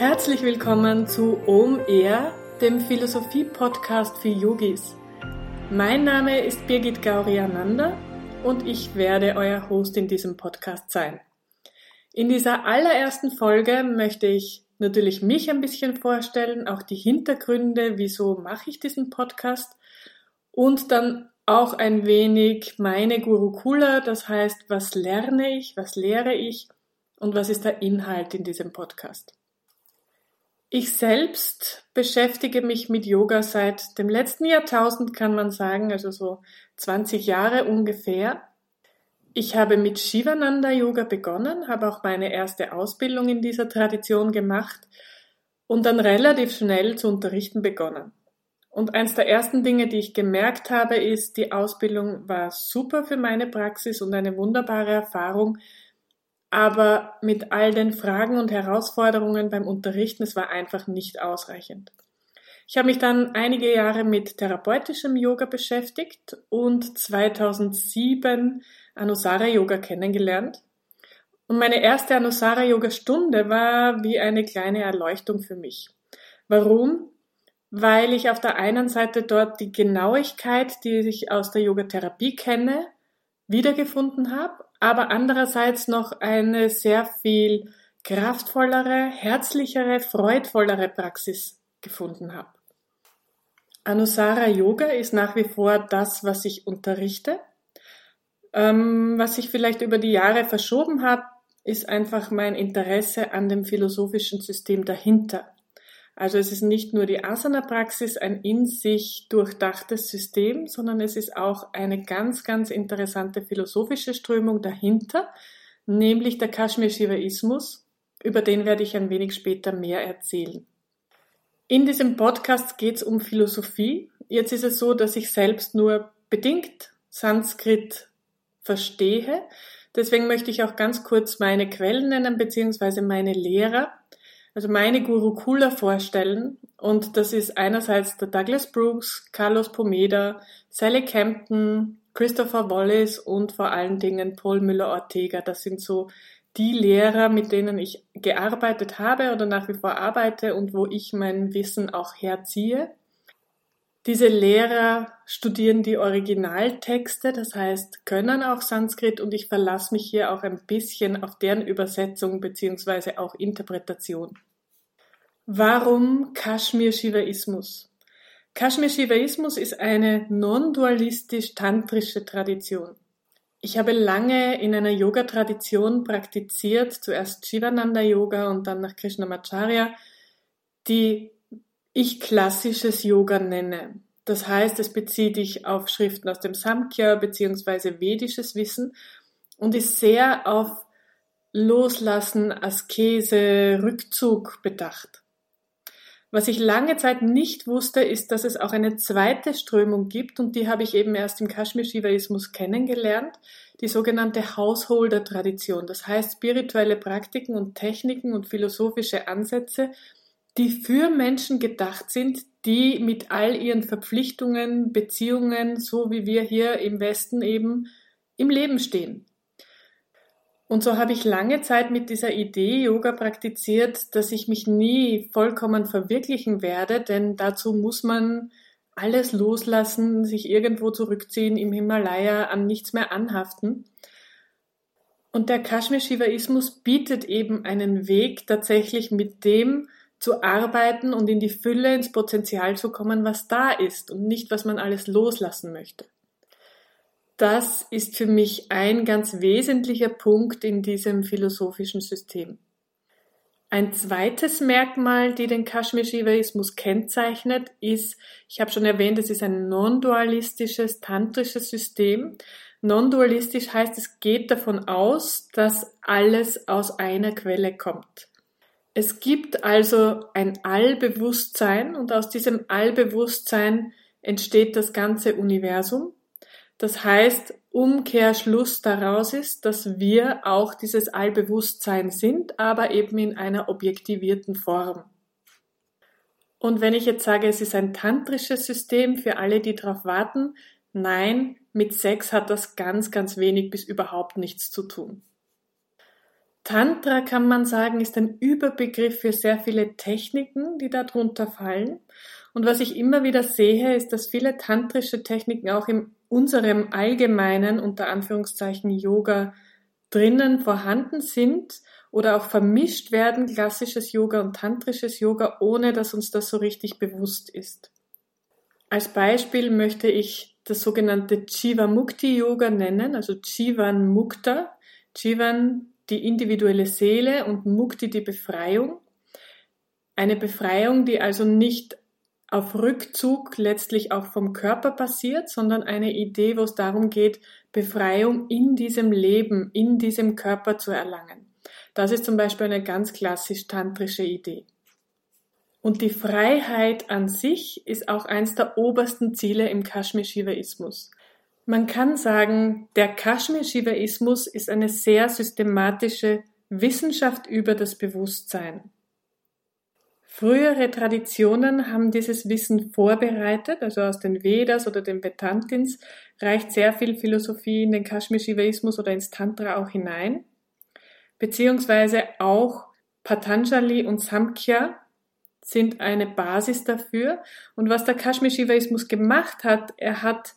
Herzlich willkommen zu Om Air, dem Philosophie-Podcast für Yogis. Mein Name ist Birgit Gauriananda und ich werde euer Host in diesem Podcast sein. In dieser allerersten Folge möchte ich natürlich mich ein bisschen vorstellen, auch die Hintergründe, wieso mache ich diesen Podcast und dann auch ein wenig meine Gurukula, das heißt, was lerne ich, was lehre ich und was ist der Inhalt in diesem Podcast. Ich selbst beschäftige mich mit Yoga seit dem letzten Jahrtausend, kann man sagen, also so 20 Jahre ungefähr. Ich habe mit Shivananda Yoga begonnen, habe auch meine erste Ausbildung in dieser Tradition gemacht und dann relativ schnell zu unterrichten begonnen. Und eins der ersten Dinge, die ich gemerkt habe, ist, die Ausbildung war super für meine Praxis und eine wunderbare Erfahrung, aber mit all den Fragen und Herausforderungen beim Unterrichten, es war einfach nicht ausreichend. Ich habe mich dann einige Jahre mit therapeutischem Yoga beschäftigt und 2007 Anusara Yoga kennengelernt. Und meine erste Anusara Yoga Stunde war wie eine kleine Erleuchtung für mich. Warum? Weil ich auf der einen Seite dort die Genauigkeit, die ich aus der Yogatherapie kenne, wiedergefunden habe aber andererseits noch eine sehr viel kraftvollere, herzlichere, freudvollere Praxis gefunden habe. Anusara Yoga ist nach wie vor das, was ich unterrichte. Ähm, was ich vielleicht über die Jahre verschoben habe, ist einfach mein Interesse an dem philosophischen System dahinter. Also es ist nicht nur die Asana-Praxis ein in sich durchdachtes System, sondern es ist auch eine ganz, ganz interessante philosophische Strömung dahinter, nämlich der Kashmir-Shivaismus. Über den werde ich ein wenig später mehr erzählen. In diesem Podcast geht es um Philosophie. Jetzt ist es so, dass ich selbst nur bedingt Sanskrit verstehe. Deswegen möchte ich auch ganz kurz meine Quellen nennen, beziehungsweise meine Lehrer also meine Gurukula vorstellen. Und das ist einerseits der Douglas Brooks, Carlos Pomeda, Sally Campton, Christopher Wallace und vor allen Dingen Paul Müller-Ortega. Das sind so die Lehrer, mit denen ich gearbeitet habe oder nach wie vor arbeite und wo ich mein Wissen auch herziehe. Diese Lehrer studieren die Originaltexte, das heißt, können auch Sanskrit und ich verlasse mich hier auch ein bisschen auf deren Übersetzung beziehungsweise auch Interpretation. Warum Kashmir-Shivaismus? Kashmir-Shivaismus ist eine non-dualistisch-tantrische Tradition. Ich habe lange in einer Yoga-Tradition praktiziert, zuerst Shivananda-Yoga und dann nach Krishnamacharya, die ich klassisches Yoga nenne. Das heißt, es bezieht sich auf Schriften aus dem Samkhya bzw. vedisches Wissen und ist sehr auf Loslassen, Askese, Rückzug bedacht. Was ich lange Zeit nicht wusste, ist, dass es auch eine zweite Strömung gibt und die habe ich eben erst im Kashmir-Shivaismus kennengelernt, die sogenannte Householder-Tradition. Das heißt spirituelle Praktiken und Techniken und philosophische Ansätze, die für Menschen gedacht sind, die mit all ihren Verpflichtungen, Beziehungen, so wie wir hier im Westen eben im Leben stehen. Und so habe ich lange Zeit mit dieser Idee Yoga praktiziert, dass ich mich nie vollkommen verwirklichen werde, denn dazu muss man alles loslassen, sich irgendwo zurückziehen, im Himalaya an nichts mehr anhaften. Und der Kashmir-Shivaismus bietet eben einen Weg, tatsächlich mit dem zu arbeiten und in die Fülle, ins Potenzial zu kommen, was da ist und nicht, was man alles loslassen möchte. Das ist für mich ein ganz wesentlicher Punkt in diesem philosophischen System. Ein zweites Merkmal, die den Kashmir-Shivaismus kennzeichnet, ist, ich habe schon erwähnt, es ist ein non-dualistisches, tantrisches System. Non-dualistisch heißt, es geht davon aus, dass alles aus einer Quelle kommt. Es gibt also ein Allbewusstsein und aus diesem Allbewusstsein entsteht das ganze Universum. Das heißt, Umkehrschluss daraus ist, dass wir auch dieses Allbewusstsein sind, aber eben in einer objektivierten Form. Und wenn ich jetzt sage, es ist ein tantrisches System für alle, die darauf warten, nein, mit Sex hat das ganz, ganz wenig bis überhaupt nichts zu tun. Tantra kann man sagen, ist ein Überbegriff für sehr viele Techniken, die darunter fallen. Und was ich immer wieder sehe, ist, dass viele tantrische Techniken auch in unserem allgemeinen, unter Anführungszeichen, Yoga drinnen vorhanden sind oder auch vermischt werden, klassisches Yoga und tantrisches Yoga, ohne dass uns das so richtig bewusst ist. Als Beispiel möchte ich das sogenannte Jiva Yoga nennen, also Jivan Mukta. Jivan die individuelle Seele und Mukti die Befreiung. Eine Befreiung, die also nicht auf Rückzug letztlich auch vom Körper passiert, sondern eine Idee, wo es darum geht, Befreiung in diesem Leben, in diesem Körper zu erlangen. Das ist zum Beispiel eine ganz klassisch tantrische Idee. Und die Freiheit an sich ist auch eins der obersten Ziele im Kashmir-Shivaismus. Man kann sagen, der Kashmir-Shivaismus ist eine sehr systematische Wissenschaft über das Bewusstsein. Frühere Traditionen haben dieses Wissen vorbereitet, also aus den Vedas oder den Vedantins reicht sehr viel Philosophie in den Kashmir-Shivaismus oder ins Tantra auch hinein, beziehungsweise auch Patanjali und Samkhya sind eine Basis dafür. Und was der Kashmir-Shivaismus gemacht hat, er hat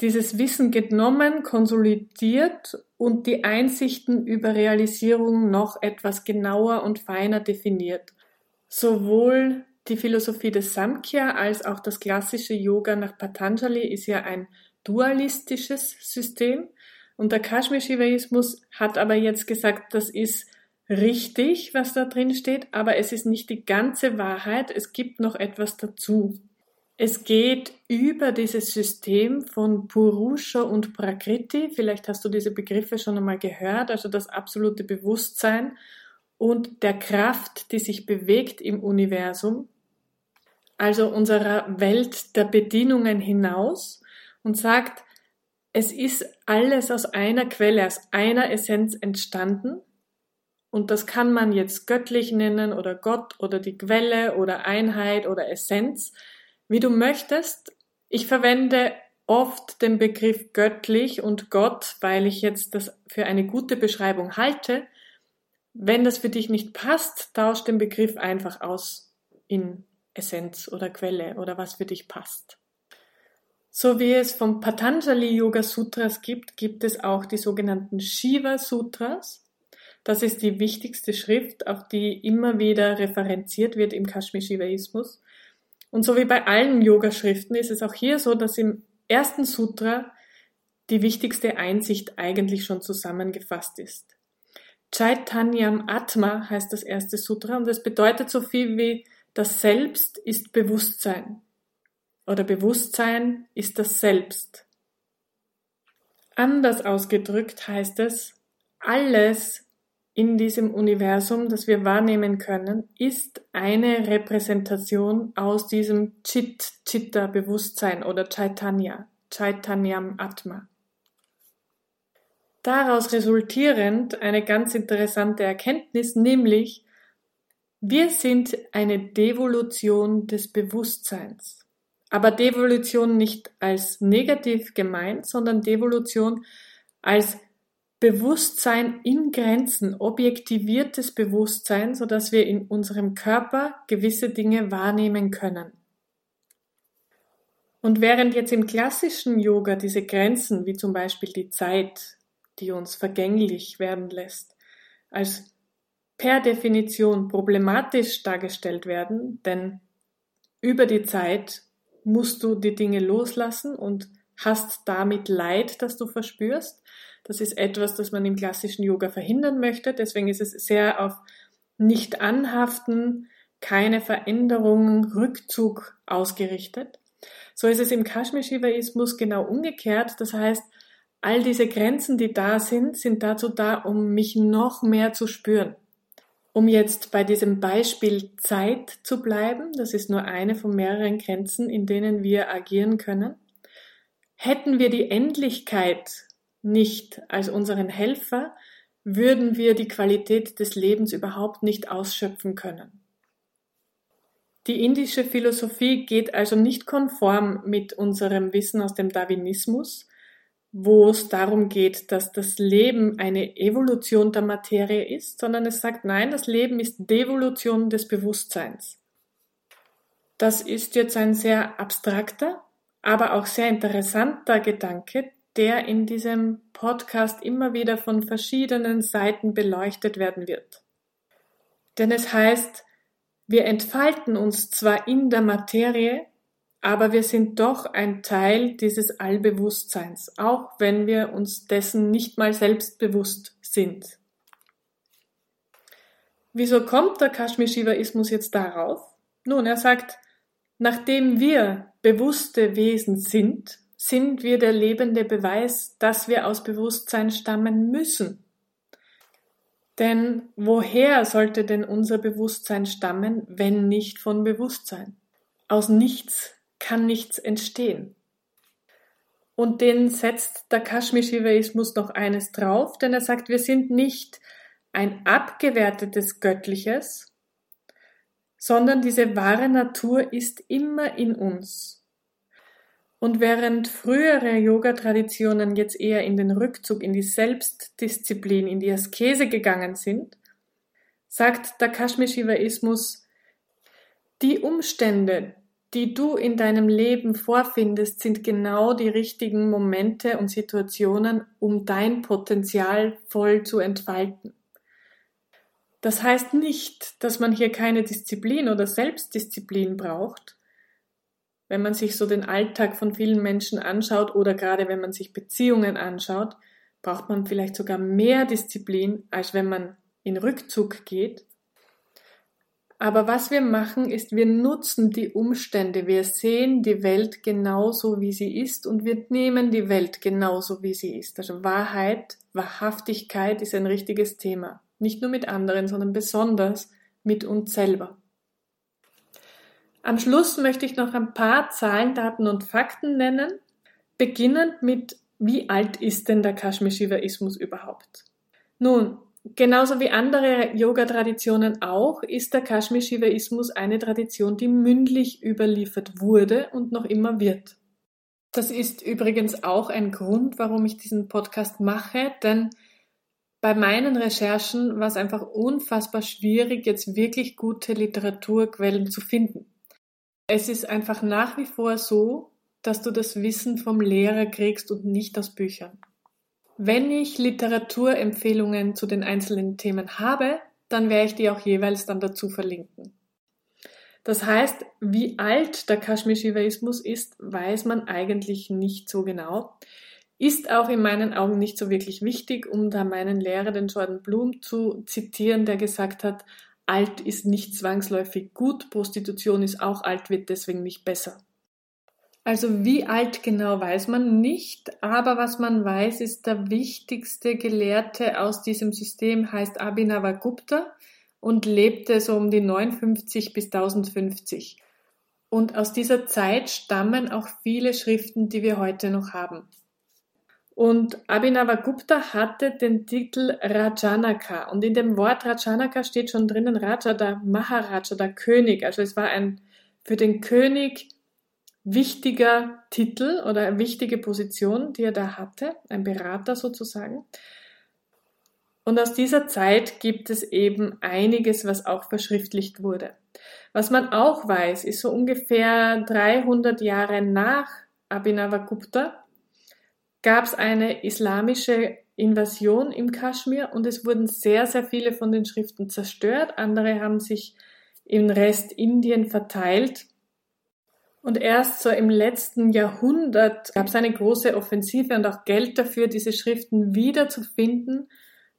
dieses Wissen genommen, konsolidiert und die Einsichten über Realisierung noch etwas genauer und feiner definiert. Sowohl die Philosophie des Samkhya als auch das klassische Yoga nach Patanjali ist ja ein dualistisches System. Und der Kashmir-Shivaismus hat aber jetzt gesagt, das ist richtig, was da drin steht, aber es ist nicht die ganze Wahrheit, es gibt noch etwas dazu. Es geht über dieses System von Purusha und Prakriti, vielleicht hast du diese Begriffe schon einmal gehört, also das absolute Bewusstsein und der Kraft, die sich bewegt im Universum, also unserer Welt der Bedienungen hinaus und sagt, es ist alles aus einer Quelle, aus einer Essenz entstanden. Und das kann man jetzt göttlich nennen oder Gott oder die Quelle oder Einheit oder Essenz, wie du möchtest. Ich verwende oft den Begriff göttlich und Gott, weil ich jetzt das für eine gute Beschreibung halte. Wenn das für dich nicht passt, tausch den Begriff einfach aus in Essenz oder Quelle oder was für dich passt. So wie es vom Patanjali Yoga Sutras gibt, gibt es auch die sogenannten Shiva Sutras. Das ist die wichtigste Schrift, auf die immer wieder referenziert wird im Kashmir-Shivaismus. Und so wie bei allen Yoga-Schriften ist es auch hier so, dass im ersten Sutra die wichtigste Einsicht eigentlich schon zusammengefasst ist. Chaitanyam Atma heißt das erste Sutra und es bedeutet so viel wie das Selbst ist Bewusstsein oder Bewusstsein ist das Selbst. Anders ausgedrückt heißt es, alles in diesem Universum, das wir wahrnehmen können, ist eine Repräsentation aus diesem Chit, Chitta Bewusstsein oder Chaitanya, Chaitanyam Atma. Daraus resultierend eine ganz interessante Erkenntnis, nämlich wir sind eine Devolution des Bewusstseins. Aber Devolution nicht als negativ gemeint, sondern Devolution als Bewusstsein in Grenzen, objektiviertes Bewusstsein, so dass wir in unserem Körper gewisse Dinge wahrnehmen können. Und während jetzt im klassischen Yoga diese Grenzen, wie zum Beispiel die Zeit, die uns vergänglich werden lässt, als per Definition problematisch dargestellt werden, denn über die Zeit musst du die Dinge loslassen und hast damit Leid, das du verspürst. Das ist etwas, das man im klassischen Yoga verhindern möchte. Deswegen ist es sehr auf nicht anhaften, keine Veränderungen, Rückzug ausgerichtet. So ist es im Kashmir-Shivaismus genau umgekehrt. Das heißt, All diese Grenzen, die da sind, sind dazu da, um mich noch mehr zu spüren. Um jetzt bei diesem Beispiel Zeit zu bleiben, das ist nur eine von mehreren Grenzen, in denen wir agieren können. Hätten wir die Endlichkeit nicht als unseren Helfer, würden wir die Qualität des Lebens überhaupt nicht ausschöpfen können. Die indische Philosophie geht also nicht konform mit unserem Wissen aus dem Darwinismus, wo es darum geht, dass das Leben eine Evolution der Materie ist, sondern es sagt, nein, das Leben ist Devolution des Bewusstseins. Das ist jetzt ein sehr abstrakter, aber auch sehr interessanter Gedanke, der in diesem Podcast immer wieder von verschiedenen Seiten beleuchtet werden wird. Denn es heißt, wir entfalten uns zwar in der Materie, aber wir sind doch ein Teil dieses Allbewusstseins, auch wenn wir uns dessen nicht mal selbst bewusst sind. Wieso kommt der Kashmir-Shivaismus jetzt darauf? Nun, er sagt, nachdem wir bewusste Wesen sind, sind wir der lebende Beweis, dass wir aus Bewusstsein stammen müssen. Denn woher sollte denn unser Bewusstsein stammen, wenn nicht von Bewusstsein? Aus nichts kann nichts entstehen. Und den setzt der Kashmir-Shivaismus noch eines drauf, denn er sagt, wir sind nicht ein abgewertetes Göttliches, sondern diese wahre Natur ist immer in uns. Und während frühere Yoga-Traditionen jetzt eher in den Rückzug, in die Selbstdisziplin, in die Askese gegangen sind, sagt der Kashmir-Shivaismus, die Umstände, die du in deinem Leben vorfindest, sind genau die richtigen Momente und Situationen, um dein Potenzial voll zu entfalten. Das heißt nicht, dass man hier keine Disziplin oder Selbstdisziplin braucht. Wenn man sich so den Alltag von vielen Menschen anschaut oder gerade wenn man sich Beziehungen anschaut, braucht man vielleicht sogar mehr Disziplin, als wenn man in Rückzug geht. Aber was wir machen, ist, wir nutzen die Umstände. Wir sehen die Welt genauso, wie sie ist und wir nehmen die Welt genauso, wie sie ist. Also Wahrheit, Wahrhaftigkeit ist ein richtiges Thema. Nicht nur mit anderen, sondern besonders mit uns selber. Am Schluss möchte ich noch ein paar Zahlen, Daten und Fakten nennen, beginnend mit, wie alt ist denn der Kashmir-Shivaismus überhaupt? Nun, Genauso wie andere Yoga-Traditionen auch, ist der Kashmir-Shivaismus eine Tradition, die mündlich überliefert wurde und noch immer wird. Das ist übrigens auch ein Grund, warum ich diesen Podcast mache, denn bei meinen Recherchen war es einfach unfassbar schwierig, jetzt wirklich gute Literaturquellen zu finden. Es ist einfach nach wie vor so, dass du das Wissen vom Lehrer kriegst und nicht aus Büchern. Wenn ich Literaturempfehlungen zu den einzelnen Themen habe, dann werde ich die auch jeweils dann dazu verlinken. Das heißt, wie alt der Kashmir-Shivaismus ist, weiß man eigentlich nicht so genau. Ist auch in meinen Augen nicht so wirklich wichtig, um da meinen Lehrer, den Jordan Bloom, zu zitieren, der gesagt hat, alt ist nicht zwangsläufig gut, Prostitution ist auch alt, wird deswegen nicht besser. Also wie alt genau weiß man nicht, aber was man weiß, ist der wichtigste Gelehrte aus diesem System heißt Abhinavagupta und lebte so um die 59 bis 1050. Und aus dieser Zeit stammen auch viele Schriften, die wir heute noch haben. Und Abhinavagupta hatte den Titel Rajanaka. Und in dem Wort Rajanaka steht schon drinnen Raja, der Maharaja, der König. Also es war ein für den König wichtiger Titel oder eine wichtige Position, die er da hatte, ein Berater sozusagen. Und aus dieser Zeit gibt es eben einiges, was auch verschriftlicht wurde. Was man auch weiß, ist so ungefähr 300 Jahre nach Abhinavagupta gab es eine islamische Invasion im Kaschmir und es wurden sehr, sehr viele von den Schriften zerstört. Andere haben sich im Rest Indien verteilt und erst so im letzten Jahrhundert gab es eine große Offensive und auch Geld dafür, diese Schriften wiederzufinden,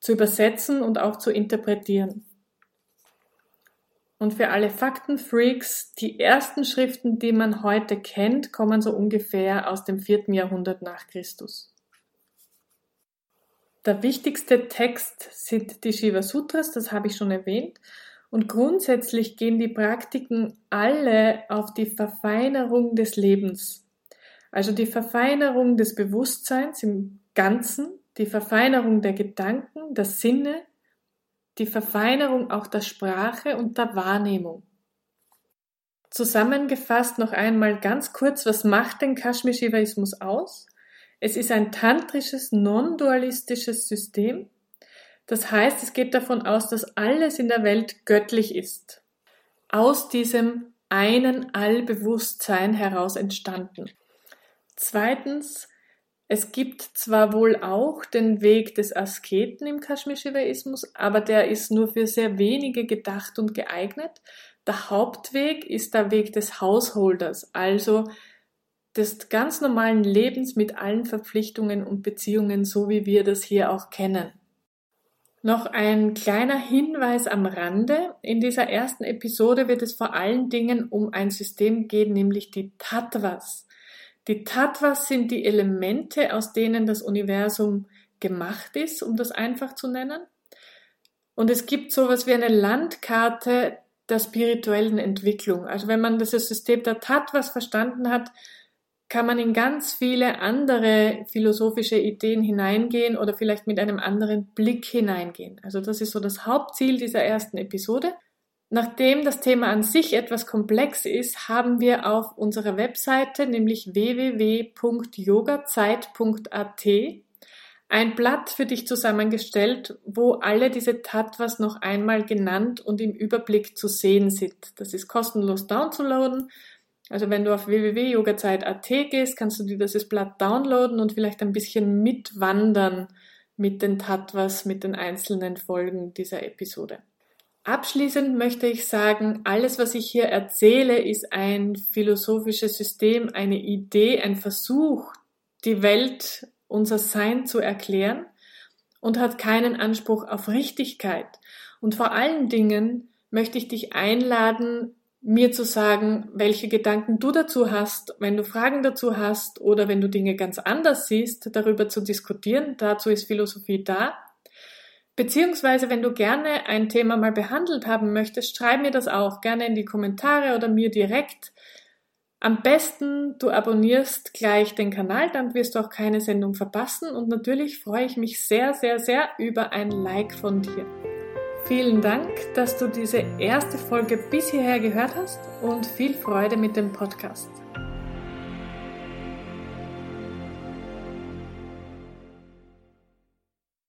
zu übersetzen und auch zu interpretieren. Und für alle Faktenfreaks, die ersten Schriften, die man heute kennt, kommen so ungefähr aus dem vierten Jahrhundert nach Christus. Der wichtigste Text sind die Shiva Sutras, das habe ich schon erwähnt. Und grundsätzlich gehen die Praktiken alle auf die Verfeinerung des Lebens. Also die Verfeinerung des Bewusstseins im Ganzen, die Verfeinerung der Gedanken, der Sinne, die Verfeinerung auch der Sprache und der Wahrnehmung. Zusammengefasst noch einmal ganz kurz, was macht den Kashmir-Shivaismus aus? Es ist ein tantrisches, non-dualistisches System. Das heißt, es geht davon aus, dass alles in der Welt göttlich ist. Aus diesem einen Allbewusstsein heraus entstanden. Zweitens, es gibt zwar wohl auch den Weg des Asketen im Kashmir-Shivaismus, aber der ist nur für sehr wenige gedacht und geeignet. Der Hauptweg ist der Weg des Hausholders, also des ganz normalen Lebens mit allen Verpflichtungen und Beziehungen, so wie wir das hier auch kennen. Noch ein kleiner Hinweis am Rande. In dieser ersten Episode wird es vor allen Dingen um ein System gehen, nämlich die Tattvas. Die Tattvas sind die Elemente, aus denen das Universum gemacht ist, um das einfach zu nennen. Und es gibt sowas wie eine Landkarte der spirituellen Entwicklung. Also wenn man das System der Tattvas verstanden hat, kann man in ganz viele andere philosophische Ideen hineingehen oder vielleicht mit einem anderen Blick hineingehen. Also das ist so das Hauptziel dieser ersten Episode. Nachdem das Thema an sich etwas komplex ist, haben wir auf unserer Webseite, nämlich www.yogazeit.at, ein Blatt für dich zusammengestellt, wo alle diese Tattvas noch einmal genannt und im Überblick zu sehen sind. Das ist kostenlos downzuladen also wenn du auf www.yogazeit.at gehst, kannst du dir dieses Blatt downloaden und vielleicht ein bisschen mitwandern mit den Tattvas, mit den einzelnen Folgen dieser Episode. Abschließend möchte ich sagen, alles, was ich hier erzähle, ist ein philosophisches System, eine Idee, ein Versuch, die Welt, unser Sein zu erklären und hat keinen Anspruch auf Richtigkeit. Und vor allen Dingen möchte ich dich einladen, mir zu sagen, welche Gedanken du dazu hast, wenn du Fragen dazu hast oder wenn du Dinge ganz anders siehst, darüber zu diskutieren. Dazu ist Philosophie da. Beziehungsweise, wenn du gerne ein Thema mal behandelt haben möchtest, schreib mir das auch gerne in die Kommentare oder mir direkt. Am besten, du abonnierst gleich den Kanal, dann wirst du auch keine Sendung verpassen und natürlich freue ich mich sehr, sehr, sehr über ein Like von dir. Vielen Dank, dass du diese erste Folge bis hierher gehört hast und viel Freude mit dem Podcast.